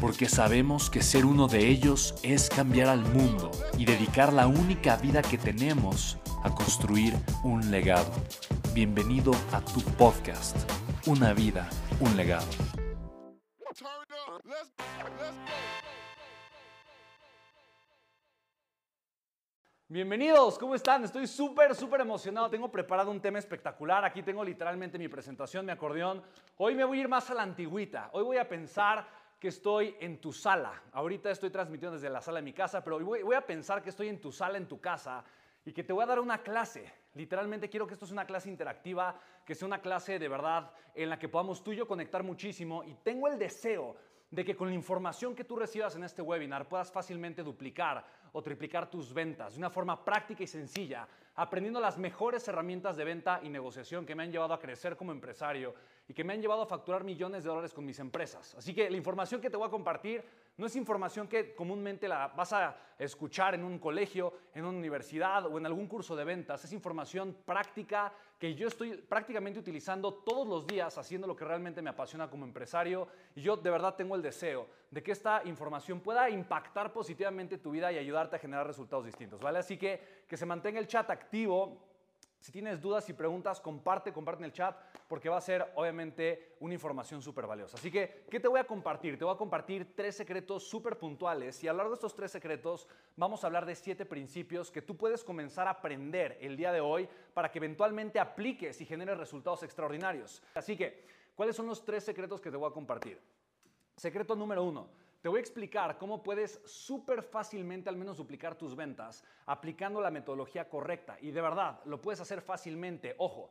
porque sabemos que ser uno de ellos es cambiar al mundo y dedicar la única vida que tenemos a construir un legado. Bienvenido a tu podcast, Una vida, un legado. Bienvenidos, ¿cómo están? Estoy súper, súper emocionado. Tengo preparado un tema espectacular. Aquí tengo literalmente mi presentación, mi acordeón. Hoy me voy a ir más a la antigüita. Hoy voy a pensar que estoy en tu sala. Ahorita estoy transmitiendo desde la sala de mi casa, pero voy, a pensar que estoy en tu sala, en tu casa, y que te voy a dar una clase. Literalmente quiero que esto sea una clase interactiva, que sea una clase de verdad en la que podamos tú y yo conectar muchísimo. Y tengo el deseo de que con la información que tú recibas en este webinar puedas fácilmente duplicar o triplicar tus ventas de una forma práctica y sencilla, aprendiendo las mejores herramientas de venta y negociación que me han llevado a crecer como empresario y que me han llevado a facturar millones de dólares con mis empresas. Así que la información que te voy a compartir no es información que comúnmente la vas a escuchar en un colegio, en una universidad o en algún curso de ventas. Es información práctica que yo estoy prácticamente utilizando todos los días haciendo lo que realmente me apasiona como empresario y yo de verdad tengo el deseo de que esta información pueda impactar positivamente tu vida y ayudarte a generar resultados distintos, ¿vale? Así que que se mantenga el chat activo si tienes dudas y preguntas, comparte, comparte en el chat, porque va a ser obviamente una información súper valiosa. Así que, ¿qué te voy a compartir? Te voy a compartir tres secretos súper puntuales y a lo largo de estos tres secretos vamos a hablar de siete principios que tú puedes comenzar a aprender el día de hoy para que eventualmente apliques y generes resultados extraordinarios. Así que, ¿cuáles son los tres secretos que te voy a compartir? Secreto número uno te voy a explicar cómo puedes súper fácilmente al menos duplicar tus ventas aplicando la metodología correcta. Y de verdad, lo puedes hacer fácilmente. Ojo,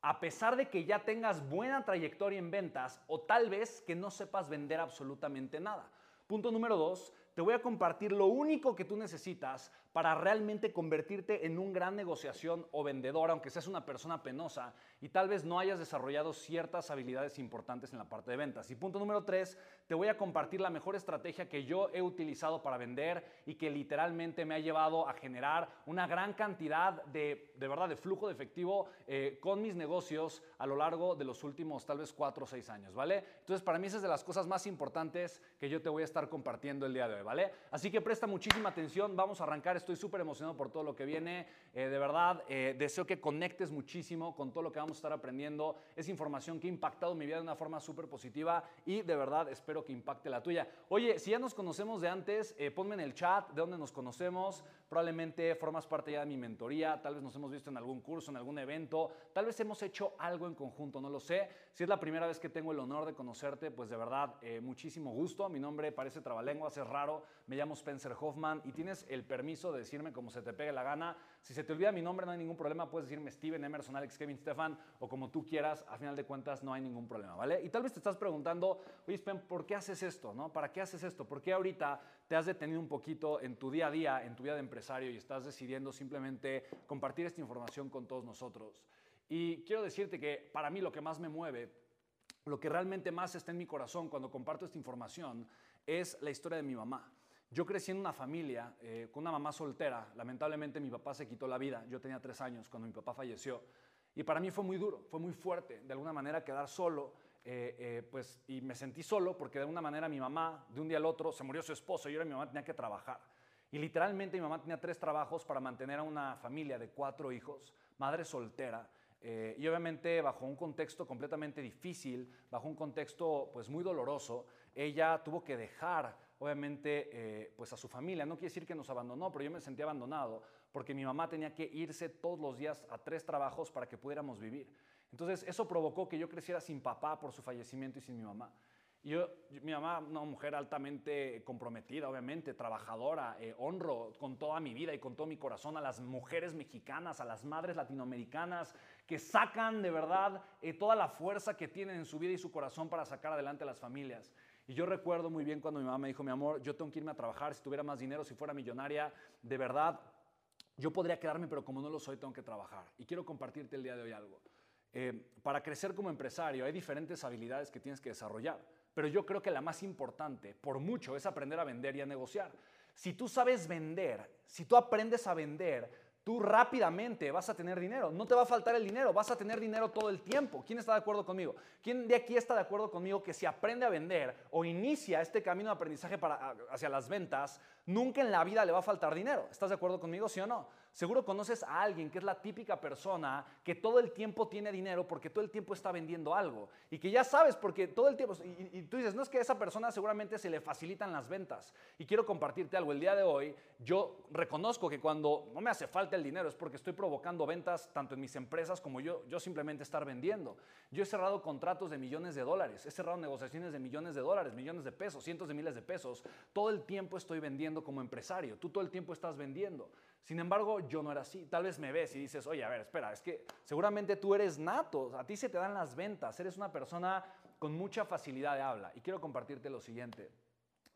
a pesar de que ya tengas buena trayectoria en ventas o tal vez que no sepas vender absolutamente nada. Punto número dos, te voy a compartir lo único que tú necesitas para realmente convertirte en un gran negociación o vendedor, aunque seas una persona penosa y tal vez no hayas desarrollado ciertas habilidades importantes en la parte de ventas. Y punto número tres, te voy a compartir la mejor estrategia que yo he utilizado para vender y que literalmente me ha llevado a generar una gran cantidad de, de verdad, de flujo de efectivo eh, con mis negocios a lo largo de los últimos tal vez cuatro o seis años, ¿vale? Entonces, para mí esa es de las cosas más importantes que yo te voy a estar compartiendo el día de hoy, ¿vale? Así que presta muchísima atención, vamos a arrancar estoy súper emocionado por todo lo que viene. Eh, de verdad, eh, deseo que conectes muchísimo con todo lo que vamos a estar aprendiendo. Es información que ha impactado mi vida de una forma súper positiva y de verdad espero que impacte la tuya. Oye, si ya nos conocemos de antes, eh, ponme en el chat de dónde nos conocemos. Probablemente formas parte ya de mi mentoría, tal vez nos hemos visto en algún curso, en algún evento, tal vez hemos hecho algo en conjunto, no lo sé. Si es la primera vez que tengo el honor de conocerte, pues de verdad, muchísimo gusto. Mi nombre parece trabalenguas, es raro. Me llamo Spencer Hoffman y tienes el permiso de decirme como se te pegue la gana. Si se te olvida mi nombre, no hay ningún problema. Puedes decirme Steven, Emerson, Alex, Kevin, Stefan o como tú quieras. A final de cuentas, no hay ningún problema, ¿vale? Y tal vez te estás preguntando, oye, Spen, ¿por qué haces esto? ¿no? ¿Para qué haces esto? ¿Por qué ahorita te has detenido un poquito en tu día a día, en tu vida de empresario y estás decidiendo simplemente compartir esta información con todos nosotros? Y quiero decirte que para mí lo que más me mueve, lo que realmente más está en mi corazón cuando comparto esta información, es la historia de mi mamá. Yo crecí en una familia eh, con una mamá soltera. Lamentablemente mi papá se quitó la vida. Yo tenía tres años cuando mi papá falleció. Y para mí fue muy duro, fue muy fuerte. De alguna manera quedar solo. Eh, eh, pues, y me sentí solo porque de alguna manera mi mamá, de un día al otro, se murió su esposo y ahora mi mamá tenía que trabajar. Y literalmente mi mamá tenía tres trabajos para mantener a una familia de cuatro hijos, madre soltera. Y obviamente bajo un contexto completamente difícil, bajo un contexto pues muy doloroso, ella tuvo que dejar obviamente, eh, pues a su familia. No quiere decir que nos abandonó, pero yo me sentí abandonado porque mi mamá tenía que irse todos los días a tres trabajos para que pudiéramos vivir. Entonces, eso provocó que yo creciera sin papá por su fallecimiento y sin mi mamá. Yo, mi mamá, una mujer altamente comprometida, obviamente, trabajadora, eh, honro con toda mi vida y con todo mi corazón a las mujeres mexicanas, a las madres latinoamericanas que sacan de verdad eh, toda la fuerza que tienen en su vida y su corazón para sacar adelante a las familias. Y yo recuerdo muy bien cuando mi mamá me dijo, mi amor, yo tengo que irme a trabajar, si tuviera más dinero, si fuera millonaria, de verdad, yo podría quedarme, pero como no lo soy, tengo que trabajar. Y quiero compartirte el día de hoy algo. Eh, para crecer como empresario hay diferentes habilidades que tienes que desarrollar pero yo creo que la más importante, por mucho, es aprender a vender y a negociar. Si tú sabes vender, si tú aprendes a vender, tú rápidamente vas a tener dinero. No te va a faltar el dinero, vas a tener dinero todo el tiempo. ¿Quién está de acuerdo conmigo? ¿Quién de aquí está de acuerdo conmigo que si aprende a vender o inicia este camino de aprendizaje para, hacia las ventas, nunca en la vida le va a faltar dinero? ¿Estás de acuerdo conmigo, sí o no? Seguro conoces a alguien que es la típica persona que todo el tiempo tiene dinero porque todo el tiempo está vendiendo algo y que ya sabes porque todo el tiempo, y, tú dices, no es que a esa persona seguramente se le facilitan las ventas. Y quiero compartirte algo, el día de hoy yo reconozco que cuando no me hace falta el dinero es porque estoy provocando ventas tanto en mis empresas como yo, yo simplemente estar vendiendo. Yo he cerrado contratos de millones de dólares, he cerrado negociaciones de millones de dólares, millones de pesos, cientos de miles de pesos. Todo el tiempo estoy vendiendo como empresario, tú todo el tiempo estás vendiendo. Sin embargo, yo no era así. Tal vez me ves y dices, oye, a ver, espera, es que seguramente tú eres nato, a ti se te dan las ventas, eres una persona con mucha facilidad de habla. Y quiero compartirte lo siguiente.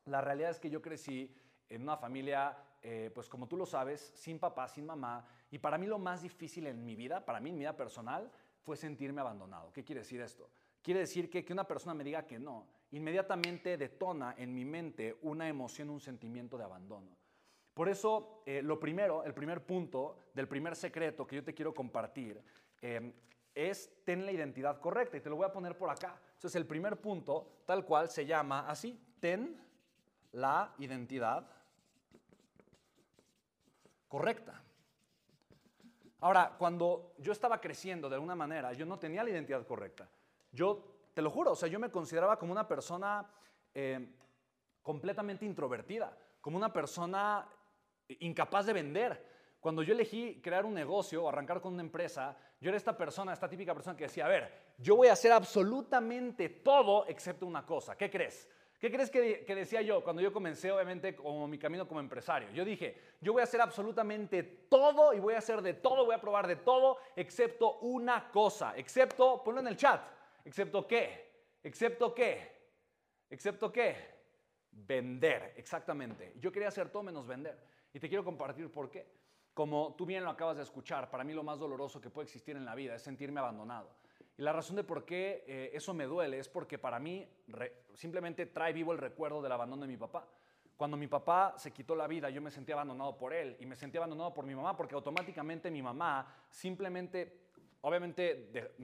La realidad es que yo crecí en una familia, eh, pues como tú lo sabes, sin papá, sin mamá. Y para mí lo más difícil en mi vida, para mí en mi vida personal, fue sentirme abandonado. ¿Qué quiere decir esto? Quiere decir que que una persona me diga que no, inmediatamente detona en mi mente una emoción, un sentimiento de abandono. Por eso, eh, lo primero, el primer punto del primer secreto que yo te quiero compartir eh, es ten la identidad correcta. Y te lo voy a poner por acá. Entonces, el primer punto, tal cual, se llama así, ten la identidad correcta. Ahora, cuando yo estaba creciendo de alguna manera, yo no tenía la identidad correcta. Yo, te lo juro, o sea, yo me consideraba como una persona eh, completamente introvertida, como una persona incapaz de vender. Cuando yo elegí crear un negocio o arrancar con una empresa, yo era esta persona, esta típica persona que decía, a ver, yo voy a hacer absolutamente todo excepto una cosa. ¿Qué crees? ¿Qué crees que, decía yo cuando yo comencé, obviamente, como mi camino como empresario? Yo dije, yo voy a hacer absolutamente todo y voy a hacer de todo, voy a probar de todo, excepto una cosa, excepto, ponlo en el chat, excepto qué, excepto qué, excepto qué, vender, exactamente. Yo quería hacer todo menos vender. Y te quiero compartir por qué. Como tú bien lo acabas de escuchar, para mí lo más doloroso que puede existir en la vida es sentirme abandonado. Y la razón de por qué eh, eso me duele es porque para mí simplemente trae vivo el recuerdo del abandono de mi papá. Cuando mi papá se quitó la vida, yo me sentí abandonado por él y me sentí abandonado por mi mamá porque automáticamente mi mamá simplemente, obviamente,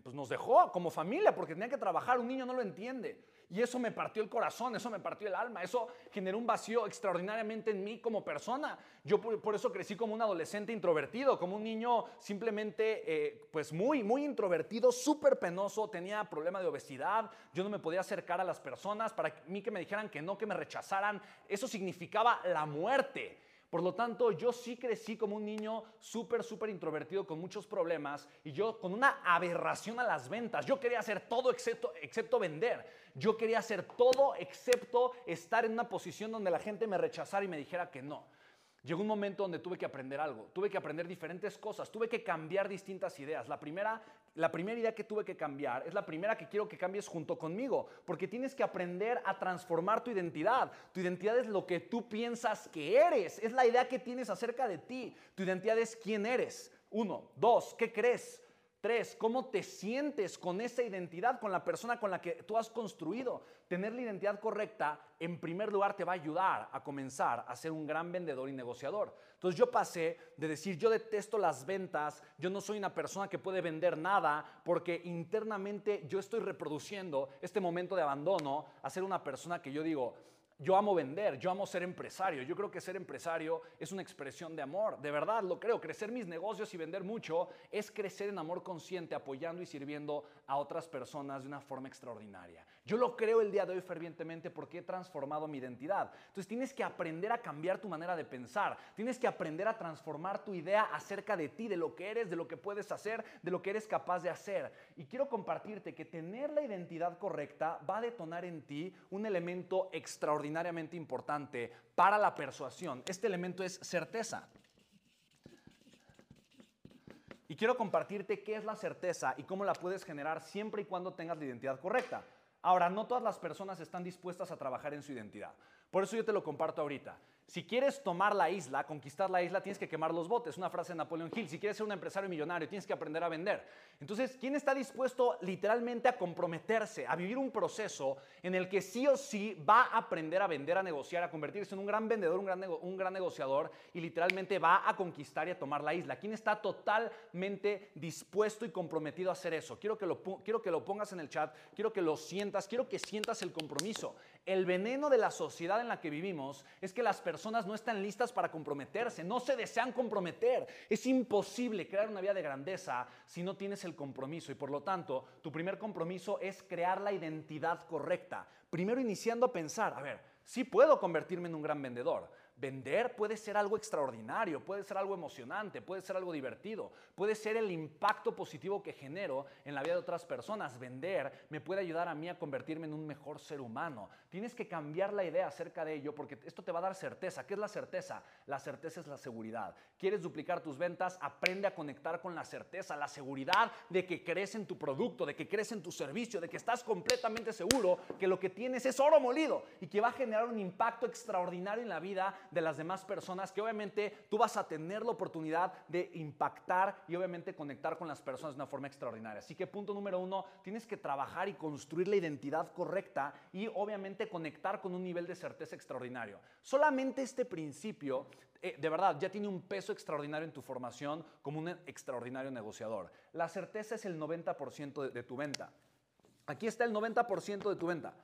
pues nos dejó como familia porque tenía que trabajar. Un niño no lo entiende. Y eso me partió el corazón, eso me partió el alma, eso generó un vacío extraordinariamente en mí como persona. Yo por, eso crecí como un adolescente introvertido, como un niño simplemente, eh, pues muy, muy introvertido, súper penoso, tenía problema de obesidad, yo no me podía acercar a las personas, para mí que me dijeran que no, que me rechazaran, eso significaba la muerte. Por lo tanto, yo sí crecí como un niño súper, súper introvertido con muchos problemas y yo con una aberración a las ventas. Yo quería hacer todo excepto, excepto vender. Yo quería hacer todo excepto estar en una posición donde la gente me rechazara y me dijera que no. Llegó un momento donde tuve que aprender algo, tuve que aprender diferentes cosas, tuve que cambiar distintas ideas. La primera, la primera idea que tuve que cambiar es la primera que quiero que cambies junto conmigo, porque tienes que aprender a transformar tu identidad. Tu identidad es lo que tú piensas que eres, es la idea que tienes acerca de ti. Tu identidad es quién eres. Uno, dos, ¿qué crees? Tres, ¿cómo te sientes con esa identidad, con la persona con la que tú has construido? Tener la identidad correcta, en primer lugar, te va a ayudar a comenzar a ser un gran vendedor y negociador. Entonces yo pasé de decir, yo detesto las ventas, yo no soy una persona que puede vender nada, porque internamente yo estoy reproduciendo este momento de abandono a ser una persona que yo digo, yo amo vender, yo amo ser empresario. Yo creo que ser empresario es una expresión de amor. De verdad lo creo. Crecer mis negocios y vender mucho es crecer en amor consciente, apoyando y sirviendo a otras personas de una forma extraordinaria. Yo lo creo el día de hoy fervientemente porque he transformado mi identidad. Entonces tienes que aprender a cambiar tu manera de pensar, tienes que aprender a transformar tu idea acerca de ti, de lo que eres, de lo que puedes hacer, de lo que eres capaz de hacer. Y quiero compartirte que tener la identidad correcta va a detonar en ti un elemento extraordinariamente importante para la persuasión. Este elemento es certeza. Y quiero compartirte qué es la certeza y cómo la puedes generar siempre y cuando tengas la identidad correcta. Ahora, no todas las personas están dispuestas a trabajar en su identidad. Por eso yo te lo comparto ahorita. Si quieres tomar la isla, conquistar la isla, tienes que quemar los botes. Una frase de Napoleón Hill. Si quieres ser un empresario millonario, tienes que aprender a vender. Entonces, ¿quién está dispuesto literalmente a comprometerse, a vivir un proceso en el que sí o sí va a aprender a vender, a negociar, a convertirse en un gran vendedor, un gran, negociador y literalmente va a conquistar y a tomar la isla? ¿Quién está totalmente dispuesto y comprometido a hacer eso? Quiero que lo, quiero que lo pongas en el chat, quiero que lo sientas, quiero que sientas el compromiso. El veneno de la sociedad en la que vivimos es que las personas no están listas para comprometerse, no se desean comprometer. Es imposible crear una vida de grandeza si no tienes el compromiso y por lo tanto tu primer compromiso es crear la identidad correcta. Primero iniciando a pensar, a ver, sí puedo convertirme en un gran vendedor, Vender puede ser algo extraordinario, puede ser algo emocionante, puede ser algo divertido, puede ser el impacto positivo que genero en la vida de otras personas. Vender me puede ayudar a mí a convertirme en un mejor ser humano. Tienes que cambiar la idea acerca de ello porque esto te va a dar certeza. ¿Qué es la certeza? La certeza es la seguridad. ¿Quieres duplicar tus ventas? Aprende a conectar con la certeza, la seguridad de que crees en tu producto, de que crees en tu servicio, de que estás completamente seguro que lo que tienes es oro molido y que va a generar un impacto extraordinario en la vida de las demás personas, que obviamente tú vas a tener la oportunidad de impactar y obviamente conectar con las personas de una forma extraordinaria. Así que punto número uno, tienes que trabajar y construir la identidad correcta y obviamente conectar con un nivel de certeza extraordinario. Solamente este principio eh, de verdad, ya tiene un peso extraordinario en tu formación como un extraordinario negociador. La certeza es el 90% de, de tu venta. Aquí está el 90% de tu venta.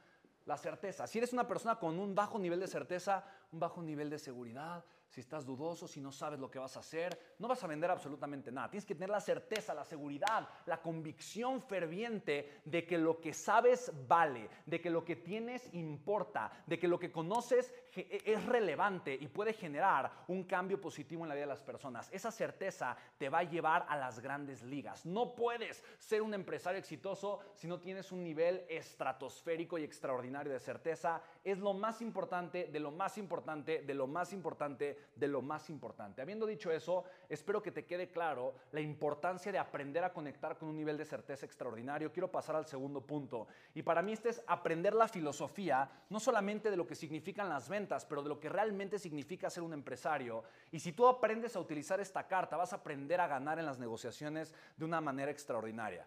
La certeza. Si eres una persona con un bajo nivel de certeza, un bajo nivel de seguridad, si estás dudoso, si no sabes lo que vas a hacer, no vas a vender absolutamente nada. Tienes que tener la certeza, la seguridad, la convicción ferviente de que lo que sabes vale, de que lo que tienes importa, de que lo que conoces e, es relevante y puede generar un cambio positivo en la vida de las personas. Esa certeza te va a llevar a las grandes ligas. No puedes ser un empresario exitoso si no tienes un nivel estratosférico y extraordinario de certeza. Es lo más importante, de lo más importante, de lo más importante de lo más importante. Habiendo dicho eso, espero que te quede claro la importancia de aprender a conectar con un nivel de certeza extraordinario. Quiero pasar al segundo punto. Y para mí este es aprender la filosofía, no solamente de lo que significan las ventas, pero de lo que realmente significa ser un empresario. Y si tú aprendes a utilizar esta carta, vas a aprender a ganar en las negociaciones de una manera extraordinaria.